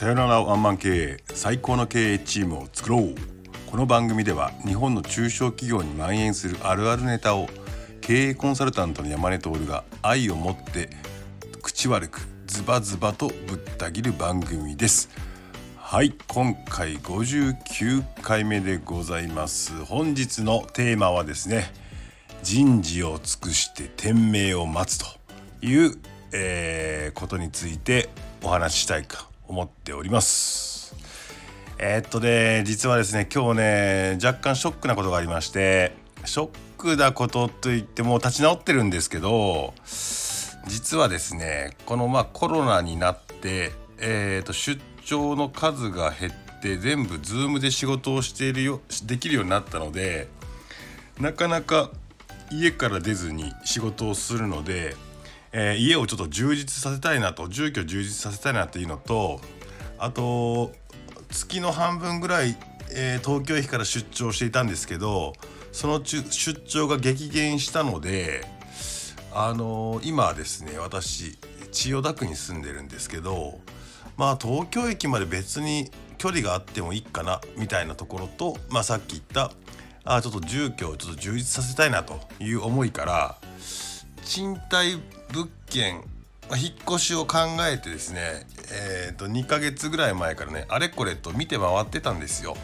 さよならワンマン経営最高の経営チームを作ろう。この番組では日本の中小企業に蔓延するあるあるネタを経営コンサルタントの山根徹が愛を持って口悪くズバズバとぶった切る番組です。はい今回59回目でございます。本日のテーマはですね人事を尽くして天命を待つという、えー、ことについてお話ししたいか思っております。えー、っとね実はですね今日ね若干ショックなことがありましてショックなことといっても立ち直ってるんですけど実はですねこのまあコロナになってえー、っと出張の数が減って全部 Zoom で仕事をしているよできるようになったのでなかなか家から出ずに仕事をするのでえー、家をちょっと充実させたいなと住居充実させたいなっていうのとあと月の半分ぐらい、えー、東京駅から出張していたんですけどその出張が激減したのであのー、今ですね私千代田区に住んでるんですけどまあ東京駅まで別に距離があってもいいかなみたいなところと、まあ、さっき言ったあちょっと住居をちょっと充実させたいなという思いから賃貸物件、ま、引っ越しを考えてですね、えー、と2ヶ月ぐらい前からねあれこれと見て回ってたんですよ。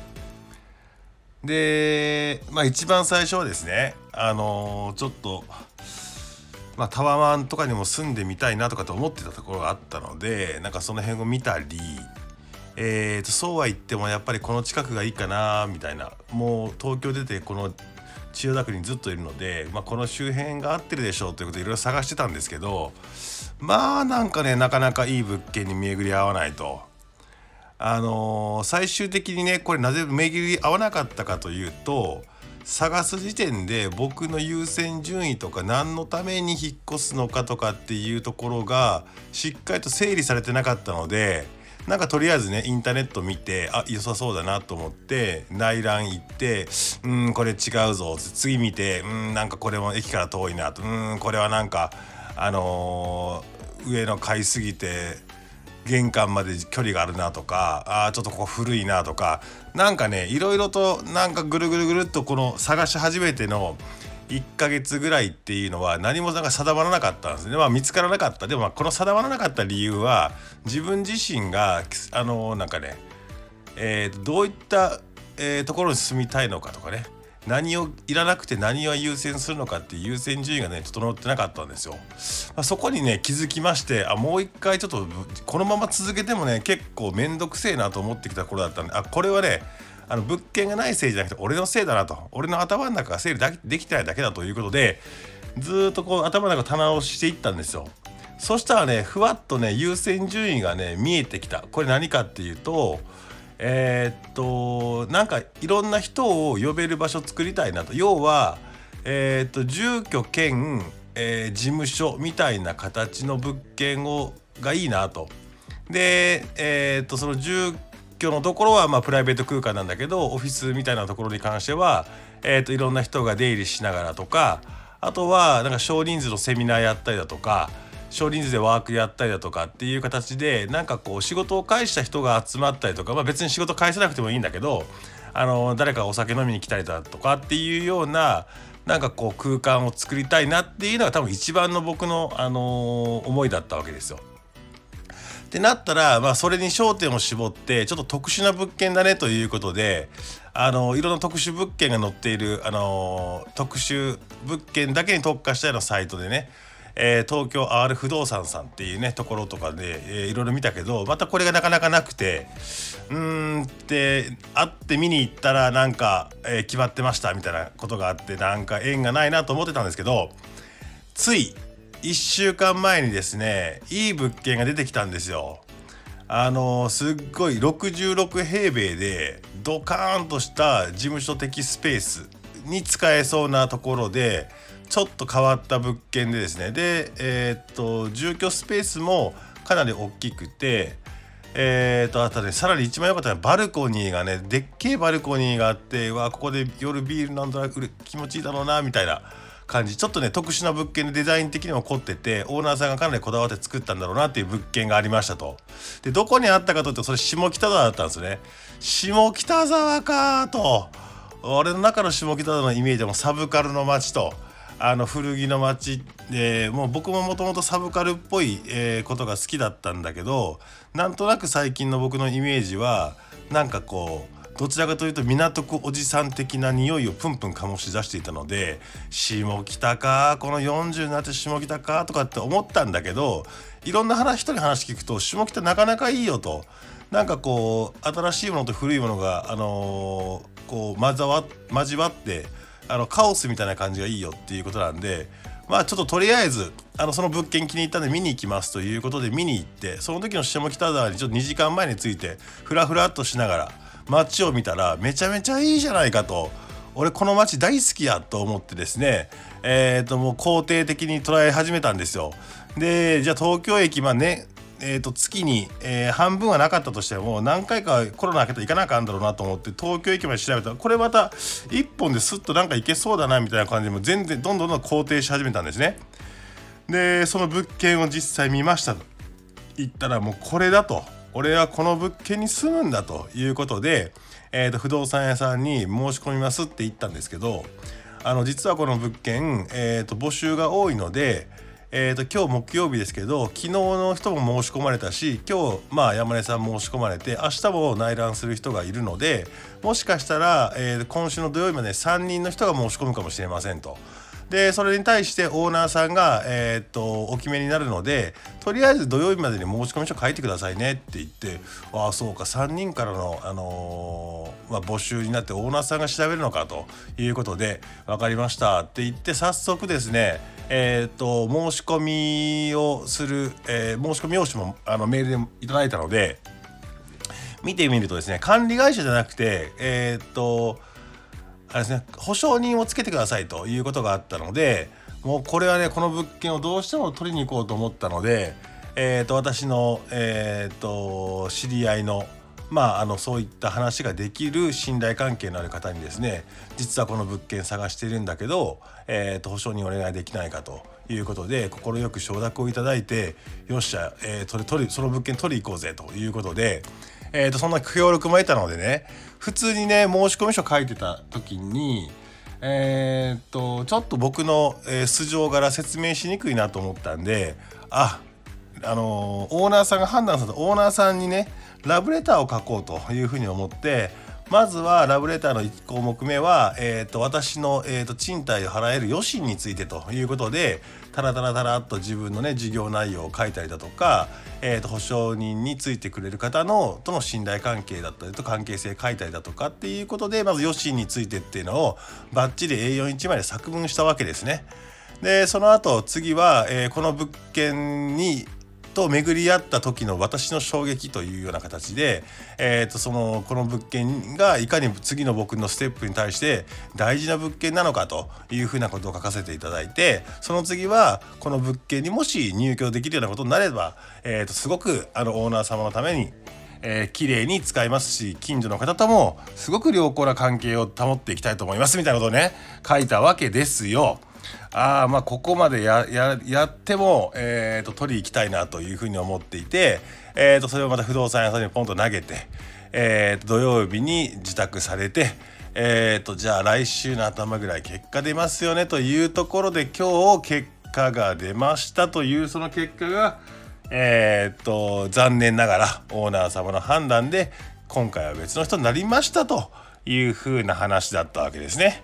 でまあ一番最初はですねあのー、ちょっと、まあ、タワマンとかにも住んでみたいなとかと思ってたところがあったのでなんかその辺を見たりえーとそうは言ってもやっぱりこの近くがいいかなみたいなもう東京出てこの千代田区にずっといるので、まあ、この周辺が合ってるでしょうということでいろいろ探してたんですけどまあなんかねなかなかいい物件に巡り合わないと。あのー、最終的にねこれなぜ巡り合わなかったかというと探す時点で僕の優先順位とか何のために引っ越すのかとかっていうところがしっかりと整理されてなかったのでなんかとりあえずねインターネット見てあ良さそうだなと思って内覧行ってうんこれ違うぞ次見てうんなんかこれも駅から遠いなとうんこれはなんかあのー、上の買いすぎて玄関まで距離があるなとかあちょっとここ古いなとかなんかねいろいろとなんかぐるぐるぐるっとこの探し始めての1ヶ月ぐらいっていうのは何もなんか定まらなかったんですね。まあ見つからなかった。でもこの定まらなかった理由は自分自身があのなんかね、えー、どういった、えー、ところに住みたいのかとかね何をいらなくて何を優先するのかっていう優先順位がね整ってなかったんですよ。まあ、そこにね気づきましてあもう一回ちょっとこのまま続けてもね結構面倒くせえなと思ってきた頃だったんであこれはねあの物件がないせいじゃなくて俺のせいだなと俺の頭の中が整理できてないだけだということでずっとこう頭の中棚をしていったんですよ。そしたらねふわっとね優先順位がね見えてきたこれ何かっていうとえー、っとなんかいろんな人を呼べる場所作りたいなと要はえー、っと住居兼、えー、事務所みたいな形の物件をがいいなと。でえっとその住居のところはまあプライベート空間なんだけどオフィスみたいなところに関しては、えー、といろんな人が出入りしながらとかあとはなんか少人数のセミナーやったりだとか少人数でワークやったりだとかっていう形でなんかこう仕事を返した人が集まったりとか、まあ、別に仕事返さなくてもいいんだけどあの誰かお酒飲みに来たりだとかっていうようななんかこう空間を作りたいなっていうのが多分一番の僕の、あの思いだったわけですよ。ってなったら、まあ、それに焦点を絞ってちょっと特殊な物件だねということであのいろんな特殊物件が載っているあの特殊物件だけに特化したようなサイトでねえー、東京 R 不動産さんっていうねところとかで、えー、いろいろ見たけどまたこれがなかなかなくてうんって会って見に行ったらなんか、えー、決まってましたみたいなことがあってなんか縁がないなと思ってたんですけどつい1週間前にですねいい物件が出てきたんですよ。あのすっごい66平米でドカーンとした事務所的スペースに使えそうなところでちょっと変わった物件でですね。でえー、っと住居スペースもかなり大きくてえー、とあとねさらに一番良かったのはバルコニーがねでっけえバルコニーがあってわここで夜ビールなんとなく気持ちいいだろうなみたいな感じ。ちょっとね特殊な物件でデザイン的にも凝っててオーナーさんがかなりこだわって作ったんだろうなっていう物件がありましたと。でどこにあったかというとそれ下北沢だったんですね。下北沢かと。俺の中の下北沢のイメージもサブカルの街とあの古着の街でもう僕ももともとサブカルっぽい、えー、ことが好きだったんだけどなんとなく最近の僕のイメージはなんかこうどちらかというと港区おじさん的な匂いをプンプン醸し出していたので下北かこの40になって下北かとかって思ったんだけどいろんな話人に話聞くと下北なかなかいいよと。なんかこう新しいものと古いものがあのー、こう交わ交わってあのカオスみたいな感じがいいよっていうことなんでまあちょっととりあえずあのその物件気に入ったんで見に行きますということで見に行ってその時の下北沢にちょっと2時間前についてフラフラっとしながら街を見たらめちゃめちゃいいじゃないかと。俺この街大好きやと思ってですねえっ、ー、ともう肯定的に捉え始めたんですよ。でじゃあ東京駅まあねえー、と月に、えー、半分はなかったとしても何回かコロナ明けたら行かなあかんだろうなと思って東京駅まで調べたらこれまた1本ですっとなんか行けそうだなみたいな感じでも全然どんどんどん肯定し始めたんですね。でその物件を実際見ましたと言ったらもうこれだと俺はこの物件に住むんだということで、えー、と不動産屋さんに申し込みますって言ったんですけどあの実はこの物件、えー、と募集が多いのでえーと、今日木曜日ですけど昨日の人も申し込まれたし今日、まあ、山根さん申し込まれて明日も内覧する人がいるのでもしかしたら、えー、今週の土曜日まで3人の人が申し込むかもしれませんと。でそれに対してオーナーさんが、えー、っとお決めになるのでとりあえず土曜日までに申し込み書書いてくださいねって言ってああそうか3人からの、あのー、まあ、募集になってオーナーさんが調べるのかということで分かりましたって言って早速ですねえー、と申し込みをする、えー、申し込み用紙もあのメールでいただいたので見てみるとですね管理会社じゃなくてえっとあれですね保証人をつけてくださいということがあったのでもうこれはねこの物件をどうしても取りに行こうと思ったので、えーと、私の、えーと、知り合いのまあ、あのそういった話ができる信頼関係のある方にですね実はこの物件探しているんだけど、えーと、保証人お願いできないかということで快く承諾をいただいてよっしゃ、えー、それ取りその物件取り行こうぜということで、えー、とそんな協力も得たのでね普通にね申込書書いてた時にえー、っとちょっと僕の、えー、素性柄説明しにくいなと思ったんでああの、オーナーさんが判断されたオーナーさんにねラブレターを書こうというふうに思ってまずはラブレターの1項目目は、えーと、私の、えーと、賃貸を払える余震についてということでタラタラタラっと自分のね事業内容を書いたりだとか、えーと、保証人についてくれる方のとの信頼関係だったりと関係性書いたりだとかっていうことでまず余震についてっていうのをバッチリ A41 枚で作文したわけですね。でその後次は、えー、この物件にと巡り合った時の私の衝撃というような形で、えー、とそのこの物件がいかに次の僕のステップに対して大事な物件なのかというふうなことを書かせていただいてその次はこの物件にもし入居できるようなことになれば、えー、とすごくあのオーナー様のためにえー、綺麗に使いますし近所の方ともすごく良好な関係を保っていきたいと思いますみたいなことをね書いたわけですよ。ああまあここまでやややっても、えーと、取り行きたいなというふうに思っていて、えーと、それをまた不動産屋さんにポンと投げて、えーと、土曜日に自宅されて、えー、とじゃあ来週の頭ぐらい結果出ますよねというところで今日結果が出ましたというその結果がえー、と残念ながらオーナー様の判断で今回は別の人になりましたというふうな話だったわけですね。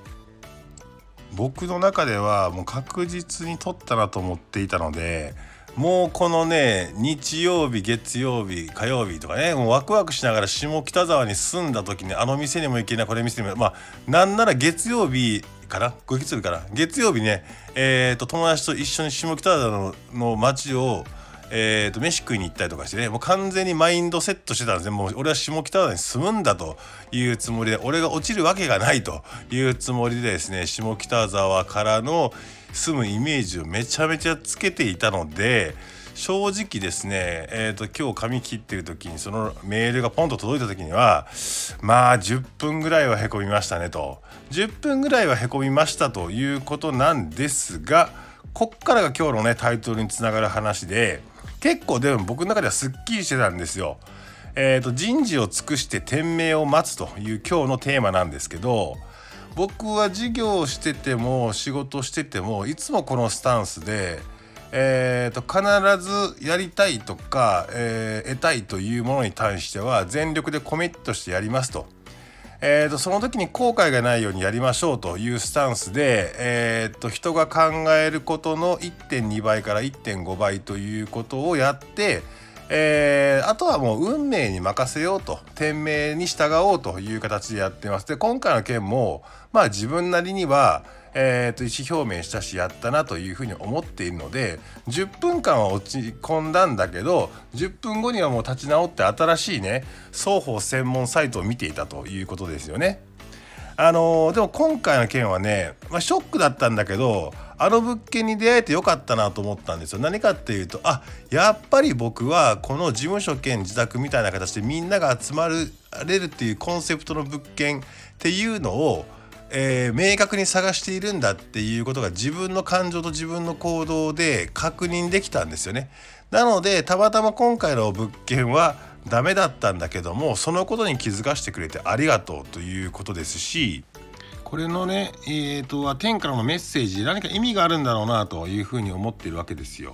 僕の中ではもう確実に取ったなと思っていたのでもうこのね日曜日月曜日火曜日とかねもうワクワクしながら下北沢に住んだ時にあの店にも行けないこれ店にもまあなんなら月曜日かな？月曜日かな？月曜日ねえー、と友達と一緒に下北沢のの街をえーと、飯食いに行ったりとかしてねもう完全にマインドセットしてたんですね。もう俺は下北沢に住むんだというつもりで俺が落ちるわけがないというつもりでですね下北沢からの住むイメージをめちゃめちゃつけていたので正直ですね、えーと、今日髪切ってる時にそのメールがポンと届いた時にはまあ10分ぐらいはへこみましたねと。10分ぐらいはへこみましたということなんですがこっからが今日のねタイトルにつながる話で結構でも僕の中ではすっきりしてたんですよ。えーと、人事を尽くして天命を待つという今日のテーマなんですけど僕は授業をしてても仕事しててもいつもこのスタンスで、えーと、必ずやりたいとか、えー、得たいというものに対しては全力でコミットしてやりますと。えーと、その時に後悔がないようにやりましょうというスタンスで、えーと人が考えることの1.2倍から1.5倍ということをやってえー、あとはもう運命に任せようと天命に従おうという形でやってます。で今回の件もまあ自分なりにはえー、と意思表明したしやったなというふうに思っているので10分間は落ち込んだんだけど10分後にはもう立ち直って新しいね双方専門サイトを見ていたということですよね。あのー、でも今回の件はね、まあ、ショックだったんだけどあの物件に出会えてよかったなと思ったんですよ何かっていうとあやっぱり僕はこの事務所兼自宅みたいな形でみんなが集まれるっていうコンセプトの物件っていうのをえー、明確に探しているんだっていうことが自分の感情と自分の行動で確認できたんですよね。なのでたまたま今回の物件はダメだったんだけどもそのことに気づかせてくれてありがとうということですしこれのねえーと、は天からのメッセージ何か意味があるんだろうなというふうに思っているわけですよ。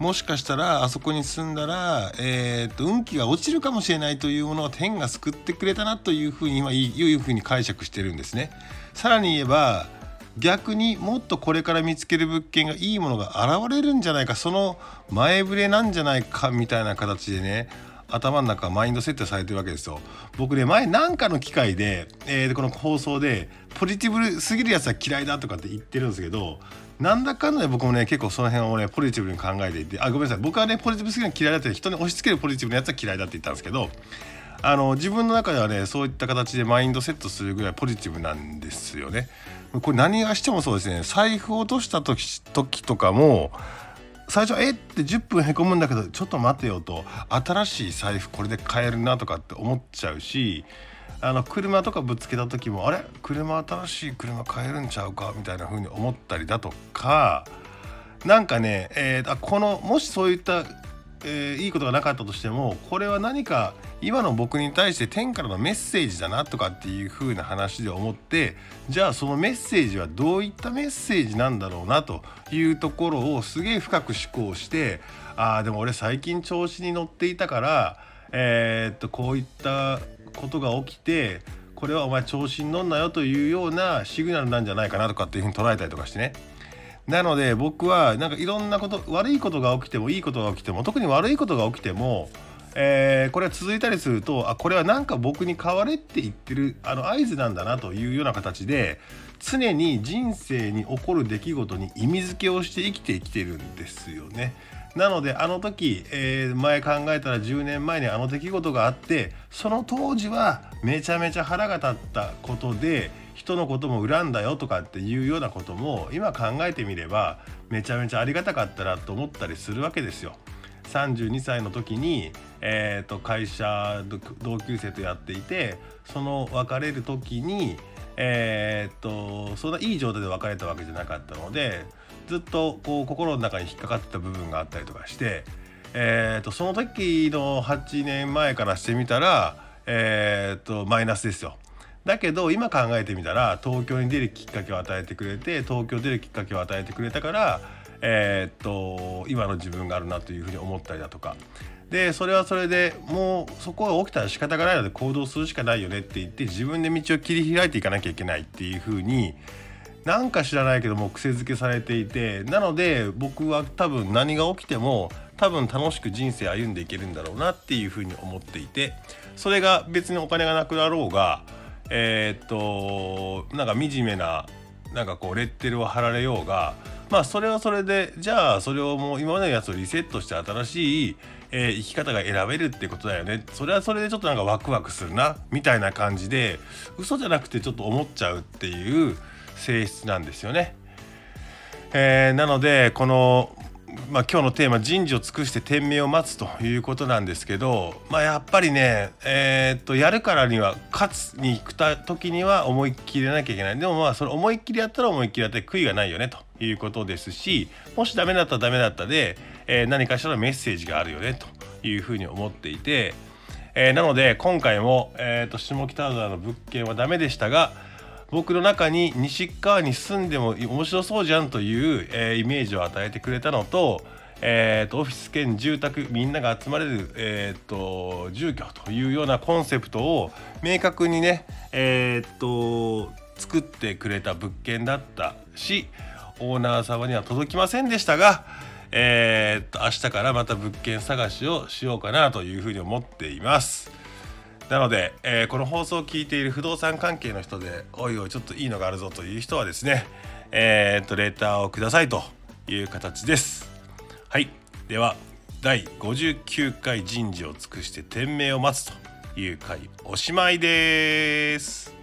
もしかしたらあそこに住んだら、えーと、運気が落ちるかもしれないというものを天が救ってくれたなというふうに今いうふうに解釈してるんですね。さらに言えば逆にもっとこれから見つける物件がいいものが現れるんじゃないかその前触れなんじゃないかみたいな形でね頭の中マインドセットされてるわけですよ。僕ね前なんかの機会で、えー、この放送でポジティブすぎるやつは嫌いだとかって言ってるんですけどなんだかんだで僕もね結構その辺をねポジティブに考えていてあごめんなさい。僕はねポジティブすぎるの嫌いだって人に押し付けるポジティブなやつは嫌いだって言ったんですけどあの自分の中ではねそういった形でマインドセットするぐらいポジティブなんですよね。これ何がしてもそうですね。財布を落とした時時とかも最初えって10分へこむんだけどちょっと待てよと。新しい財布これで買えるなとかって思っちゃうしあの車とかぶつけた時もあれ？車新しい車買えるんちゃうか？みたいな風に思ったりだとかなんかね、えー、このもしそういったえー、いいことがなかったとしてもこれは何か今の僕に対して天からのメッセージだなとかっていう風な話で思ってじゃあそのメッセージはどういったメッセージなんだろうなというところをすげえ深く思考してああでも俺最近調子に乗っていたからえー、っとこういったことが起きてこれはお前調子に乗んなよというようなシグナルなんじゃないかなとかっていうふうに捉えたりとかしてねなので僕はなんかいろんなこと悪いことが起きてもいいことが起きても特に悪いことが起きても、えー、これは続いたりするとあこれはなんか僕に変われって言ってるあの合図なんだなというような形で常に人生に起こる出来事に意味付けをして生きてきてるんですよね。なのであの時、えー、前考えたら10年前にあの出来事があってその当時はめちゃめちゃ腹が立ったことで人のことも恨んだよとかっていうようなことも今考えてみればめちゃめちゃありがたかったなと思ったりするわけですよ。32歳の時に、えー、と会社同級生とやっていてその別れる時に、えー、とそんないい状態で別れたわけじゃなかったのでずっとこう心の中に引っかかってた部分があったりとかして、えー、とその時の8年前からしてみたら、えー、とマイナスですよ。だけど今考えてみたら東京に出るきっかけを与えてくれて東京出るきっかけを与えてくれたからえー、っと今の自分があるなというふうに思ったりだとかでそれはそれでもうそこが起きたら仕方がないので行動するしかないよねって言って自分で道を切り開いていかなきゃいけないっていうふうになんか知らないけども癖づけされていてなので僕は多分何が起きても多分楽しく人生歩んでいけるんだろうなっていうふうに思っていてそれが別にお金がなくなろうがえー、っとなんか惨めななんかこうレッテルを貼られようがまあそれはそれでじゃあそれをもう今までのやつをリセットして新しい、えー、生き方が選べるってことだよね。それはそれでちょっとなんかワクワクするなみたいな感じで嘘じゃなくてちょっと思っちゃうっていう性質なんですよね。えー、なのでこのまあ、今日のテーマ「人事を尽くして天命を待つ」ということなんですけど、まあ、やっぱりね、えー、っとやるからには勝つに行くた時には思いっきりやらなきゃいけないでもまあそれ思いっきりやったら思いっきりやって悔いがないよねということですしもしダメだったらダメだったで、えー、何かしらのメッセージがあるよねというふうに思っていて、え、なので今回も、えー、と下北沢の物件はダメでしたが僕の中に西川に住んでも面白そうじゃんという、えー、イメージを与えてくれたのと,、えーと、オフィス兼住宅みんなが集まれる、えーと、住居というようなコンセプトを明確にね、えーと、作ってくれた物件だったしオーナー様には届きませんでしたが、えー、と明日からまた物件探しをしようかなというふうに思っています。なので、えー、この放送を聞いている不動産関係の人でおいおいちょっといいのがあるぞという人はですねえー、っとレターをくださいという形です。はい。では第59回人事を尽くして天命を待つという回おしまいです。